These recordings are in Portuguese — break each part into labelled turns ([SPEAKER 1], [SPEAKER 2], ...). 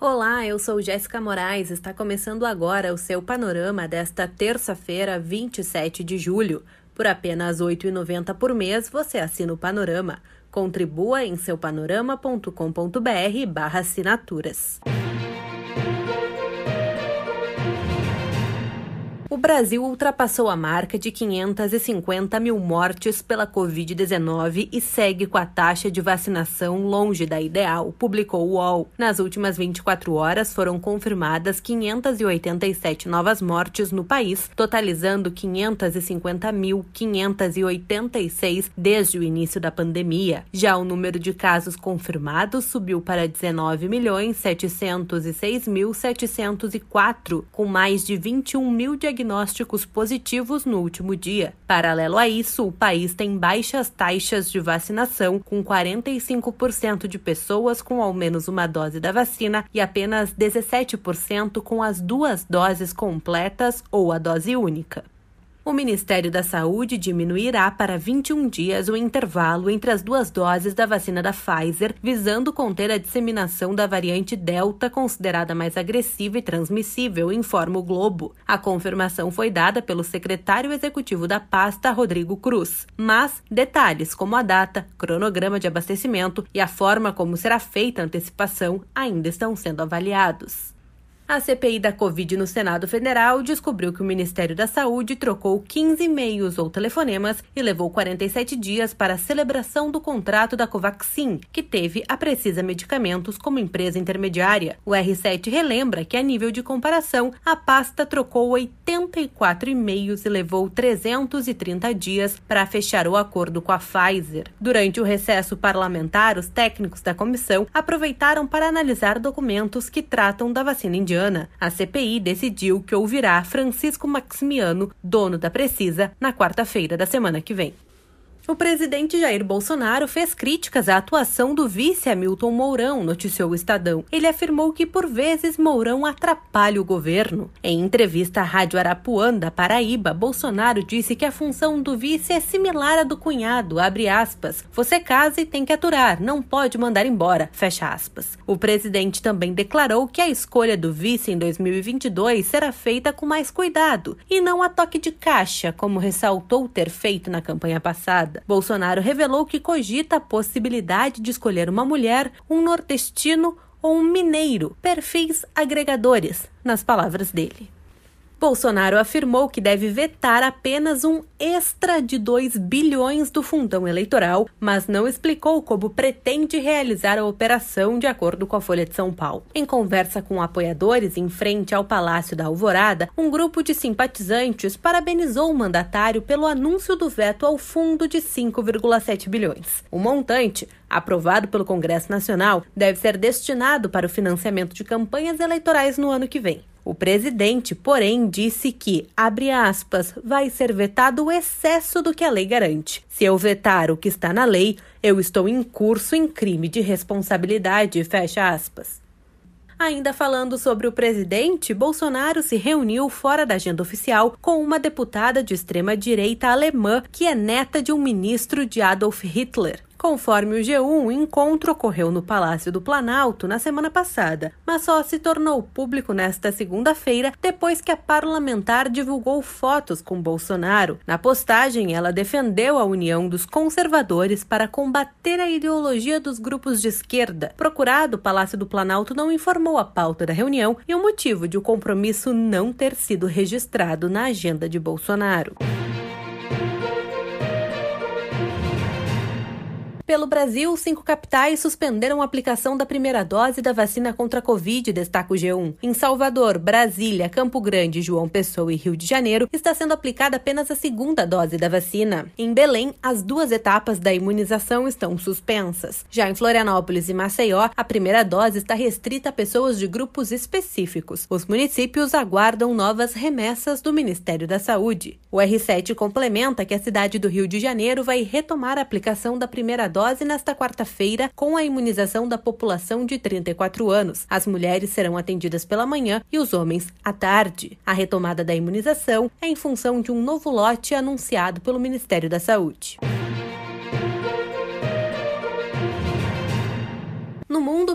[SPEAKER 1] Olá, eu sou Jéssica Moraes. Está começando agora o seu panorama desta terça-feira, 27 de julho. Por apenas R$ 8,90 por mês, você assina o Panorama. Contribua em seupanorama.com.br/barra assinaturas. O Brasil ultrapassou a marca de 550 mil mortes pela Covid-19 e segue com a taxa de vacinação longe da ideal, publicou o UOL. Nas últimas 24 horas foram confirmadas 587 novas mortes no país, totalizando 550.586 desde o início da pandemia. Já o número de casos confirmados subiu para 19.706.704, com mais de 21 mil diagnósticos diagnósticos positivos no último dia. Paralelo a isso, o país tem baixas taxas de vacinação, com 45% de pessoas com ao menos uma dose da vacina e apenas 17% com as duas doses completas ou a dose única o Ministério da Saúde diminuirá para 21 dias o intervalo entre as duas doses da vacina da Pfizer, visando conter a disseminação da variante Delta, considerada mais agressiva e transmissível, informa o Globo. A confirmação foi dada pelo secretário executivo da pasta, Rodrigo Cruz. Mas detalhes como a data, cronograma de abastecimento e a forma como será feita a antecipação ainda estão sendo avaliados. A CPI da Covid no Senado Federal descobriu que o Ministério da Saúde trocou 15 e-mails ou telefonemas e levou 47 dias para a celebração do contrato da Covaxin, que teve a Precisa Medicamentos como empresa intermediária. O R7 relembra que, a nível de comparação, a pasta trocou 84 e-mails e levou 330 dias para fechar o acordo com a Pfizer. Durante o recesso parlamentar, os técnicos da comissão aproveitaram para analisar documentos que tratam da vacina indiana a CPI decidiu que ouvirá Francisco Maximiano, dono da Precisa, na quarta-feira da semana que vem. O presidente Jair Bolsonaro fez críticas à atuação do vice Hamilton Mourão, noticiou o Estadão. Ele afirmou que, por vezes, Mourão atrapalha o governo. Em entrevista à Rádio Arapuã, da Paraíba, Bolsonaro disse que a função do vice é similar à do cunhado, abre aspas. Você casa e tem que aturar, não pode mandar embora, fecha aspas. O presidente também declarou que a escolha do vice em 2022 será feita com mais cuidado e não a toque de caixa, como ressaltou ter feito na campanha passada. Bolsonaro revelou que cogita a possibilidade de escolher uma mulher, um nordestino ou um mineiro, perfis agregadores, nas palavras dele. Bolsonaro afirmou que deve vetar apenas um extra de 2 bilhões do fundão eleitoral, mas não explicou como pretende realizar a operação de acordo com a Folha de São Paulo. Em conversa com apoiadores em frente ao Palácio da Alvorada, um grupo de simpatizantes parabenizou o mandatário pelo anúncio do veto ao fundo de 5,7 bilhões. O montante aprovado pelo Congresso Nacional, deve ser destinado para o financiamento de campanhas eleitorais no ano que vem. O presidente, porém, disse que, abre aspas, vai ser vetado o excesso do que a lei garante. Se eu vetar o que está na lei, eu estou em curso em crime de responsabilidade, fecha aspas. Ainda falando sobre o presidente, Bolsonaro se reuniu fora da agenda oficial com uma deputada de extrema-direita alemã que é neta de um ministro de Adolf Hitler. Conforme o G1, o encontro ocorreu no Palácio do Planalto na semana passada, mas só se tornou público nesta segunda-feira depois que a parlamentar divulgou fotos com Bolsonaro. Na postagem, ela defendeu a união dos conservadores para combater a ideologia dos grupos de esquerda. Procurado, o Palácio do Planalto não informou a pauta da reunião e o motivo de o compromisso não ter sido registrado na agenda de Bolsonaro. Pelo Brasil, cinco capitais suspenderam a aplicação da primeira dose da vacina contra a Covid, destaca o G1. Em Salvador, Brasília, Campo Grande, João Pessoa e Rio de Janeiro, está sendo aplicada apenas a segunda dose da vacina. Em Belém, as duas etapas da imunização estão suspensas. Já em Florianópolis e Maceió, a primeira dose está restrita a pessoas de grupos específicos. Os municípios aguardam novas remessas do Ministério da Saúde. O R7 complementa que a cidade do Rio de Janeiro vai retomar a aplicação da primeira dose dose nesta quarta-feira com a imunização da população de 34 anos. As mulheres serão atendidas pela manhã e os homens à tarde. A retomada da imunização é em função de um novo lote anunciado pelo Ministério da Saúde.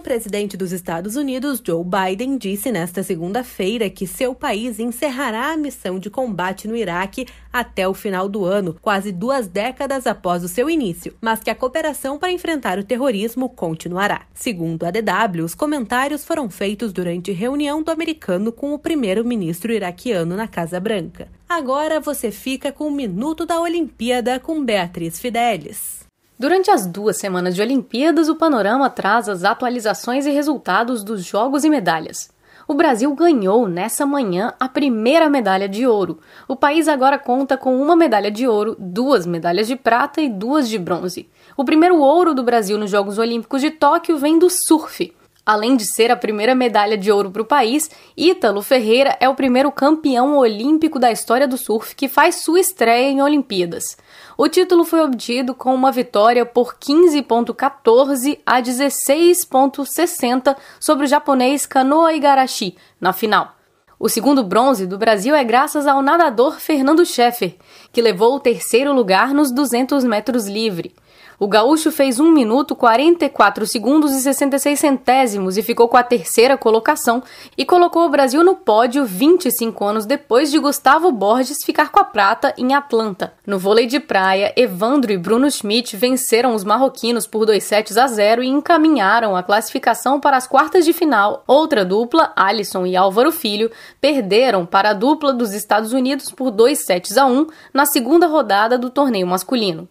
[SPEAKER 1] Presidente dos Estados Unidos, Joe Biden, disse nesta segunda-feira que seu país encerrará a missão de combate no Iraque até o final do ano, quase duas décadas após o seu início, mas que a cooperação para enfrentar o terrorismo continuará. Segundo a DW, os comentários foram feitos durante reunião do americano com o primeiro-ministro iraquiano na Casa Branca. Agora você fica com o Minuto da Olimpíada com Beatriz Fidelis.
[SPEAKER 2] Durante as duas semanas de Olimpíadas, o Panorama traz as atualizações e resultados dos jogos e medalhas. O Brasil ganhou nessa manhã a primeira medalha de ouro. O país agora conta com uma medalha de ouro, duas medalhas de prata e duas de bronze. O primeiro ouro do Brasil nos Jogos Olímpicos de Tóquio vem do surf. Além de ser a primeira medalha de ouro para o país, Ítalo Ferreira é o primeiro campeão olímpico da história do surf que faz sua estreia em Olimpíadas. O título foi obtido com uma vitória por 15.14 a 16.60 sobre o japonês Kanoa Igarashi na final. O segundo bronze do Brasil é graças ao nadador Fernando Scheffer, que levou o terceiro lugar nos 200 metros livre. O gaúcho fez 1 minuto 44 segundos e 66 centésimos e ficou com a terceira colocação e colocou o Brasil no pódio 25 anos depois de Gustavo Borges ficar com a prata em Atlanta. No vôlei de praia, Evandro e Bruno Schmidt venceram os marroquinos por 2 sets a 0 e encaminharam a classificação para as quartas de final. Outra dupla, Alisson e Álvaro Filho, perderam para a dupla dos Estados Unidos por 2 sets a 1 na segunda rodada do torneio masculino.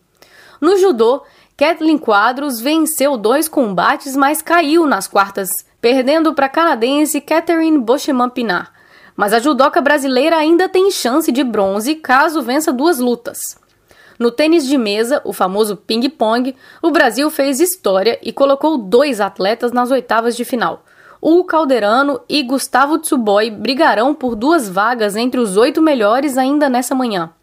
[SPEAKER 2] No judô, Kathleen Quadros venceu dois combates, mas caiu nas quartas, perdendo para a canadense Catherine Bocheman Pinar. Mas a judoca brasileira ainda tem chance de bronze caso vença duas lutas. No tênis de mesa, o famoso ping-pong, o Brasil fez história e colocou dois atletas nas oitavas de final. Hugo Calderano e Gustavo Tsuboi brigarão por duas vagas entre os oito melhores ainda nessa manhã.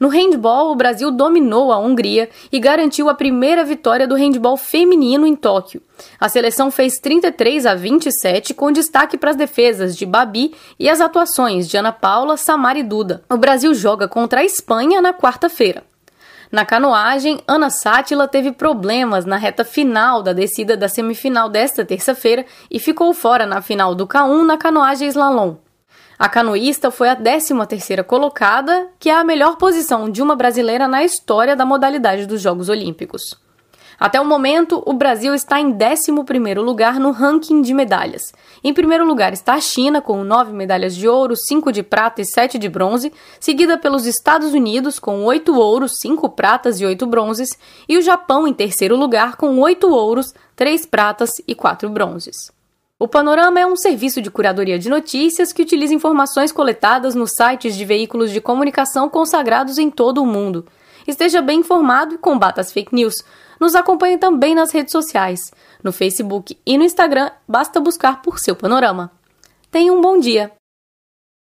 [SPEAKER 2] No handball, o Brasil dominou a Hungria e garantiu a primeira vitória do handball feminino em Tóquio. A seleção fez 33 a 27, com destaque para as defesas de Babi e as atuações de Ana Paula, Samara e Duda. O Brasil joga contra a Espanha na quarta-feira. Na canoagem, Ana Sátila teve problemas na reta final da descida da semifinal desta terça-feira e ficou fora na final do K1 na canoagem slalom. A canoísta foi a 13ª colocada, que é a melhor posição de uma brasileira na história da modalidade dos Jogos Olímpicos. Até o momento, o Brasil está em 11º lugar no ranking de medalhas. Em primeiro lugar está a China, com 9 medalhas de ouro, 5 de prata e 7 de bronze, seguida pelos Estados Unidos, com 8 ouros, 5 pratas e 8 bronzes, e o Japão em terceiro lugar, com 8 ouros, 3 pratas e 4 bronzes. O Panorama é um serviço de curadoria de notícias que utiliza informações coletadas nos sites de veículos de comunicação consagrados em todo o mundo. Esteja bem informado e combata as fake news. Nos acompanhe também nas redes sociais. No Facebook e no Instagram, basta buscar por seu Panorama. Tenha um bom dia!